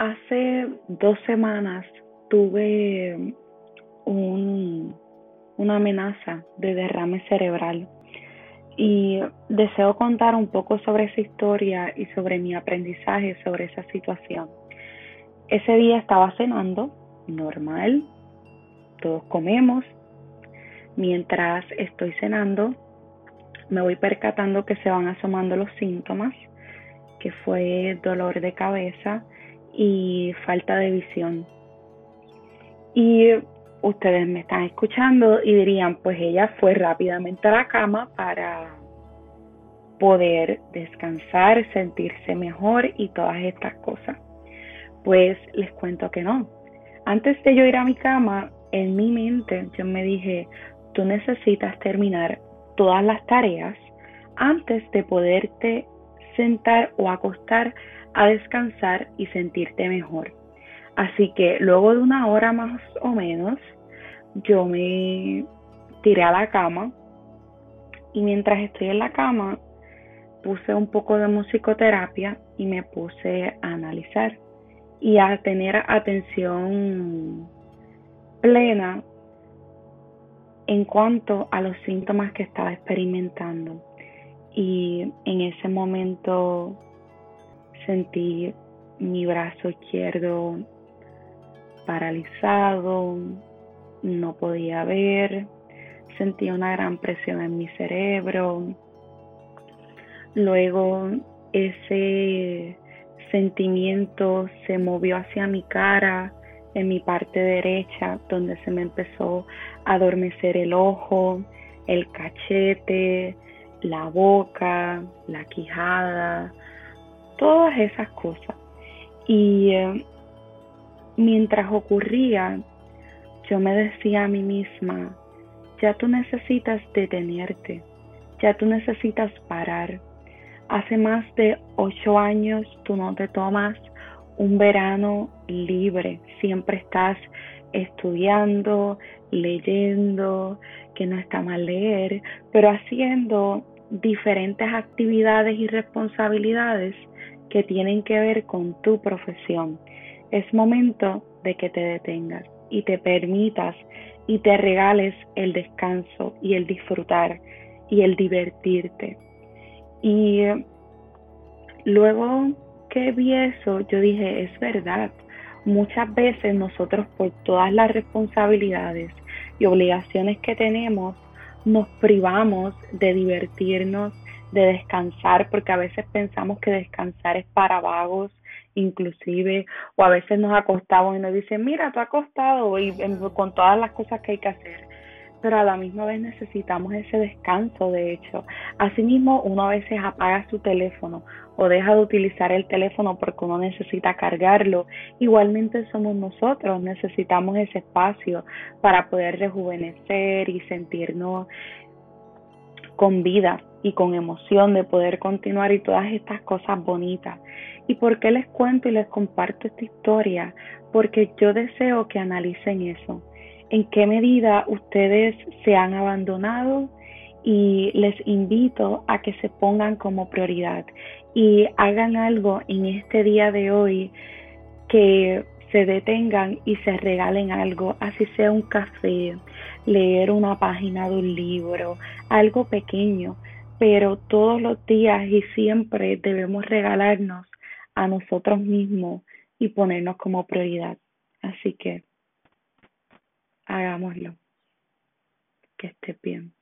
Hace dos semanas tuve un, una amenaza de derrame cerebral y deseo contar un poco sobre esa historia y sobre mi aprendizaje sobre esa situación. Ese día estaba cenando, normal, todos comemos. Mientras estoy cenando, me voy percatando que se van asomando los síntomas, que fue dolor de cabeza y falta de visión. Y ustedes me están escuchando y dirían, pues ella fue rápidamente a la cama para poder descansar, sentirse mejor y todas estas cosas. Pues les cuento que no. Antes de yo ir a mi cama, en mi mente yo me dije, tú necesitas terminar todas las tareas antes de poderte sentar o acostar a descansar y sentirte mejor. Así que luego de una hora más o menos, yo me tiré a la cama y mientras estoy en la cama puse un poco de musicoterapia y me puse a analizar y a tener atención plena en cuanto a los síntomas que estaba experimentando. Y en ese momento sentí mi brazo izquierdo paralizado, no podía ver, sentí una gran presión en mi cerebro. Luego ese sentimiento se movió hacia mi cara, en mi parte derecha, donde se me empezó a adormecer el ojo, el cachete, la boca, la quijada, todas esas cosas. Y eh, mientras ocurría, yo me decía a mí misma, ya tú necesitas detenerte, ya tú necesitas parar. Hace más de ocho años tú no te tomas un verano libre, siempre estás estudiando, leyendo, que no está mal leer, pero haciendo diferentes actividades y responsabilidades que tienen que ver con tu profesión. Es momento de que te detengas y te permitas y te regales el descanso y el disfrutar y el divertirte. Y luego que vi eso, yo dije, es verdad, muchas veces nosotros por todas las responsabilidades y obligaciones que tenemos, nos privamos de divertirnos, de descansar, porque a veces pensamos que descansar es para vagos, inclusive, o a veces nos acostamos y nos dicen, mira, tú acostado y con todas las cosas que hay que hacer pero a la misma vez necesitamos ese descanso, de hecho. Asimismo, uno a veces apaga su teléfono o deja de utilizar el teléfono porque uno necesita cargarlo. Igualmente somos nosotros, necesitamos ese espacio para poder rejuvenecer y sentirnos con vida y con emoción de poder continuar y todas estas cosas bonitas. ¿Y por qué les cuento y les comparto esta historia? Porque yo deseo que analicen eso en qué medida ustedes se han abandonado y les invito a que se pongan como prioridad y hagan algo en este día de hoy que se detengan y se regalen algo, así sea un café, leer una página de un libro, algo pequeño, pero todos los días y siempre debemos regalarnos a nosotros mismos y ponernos como prioridad. Así que hagámoslo. Que esté bien.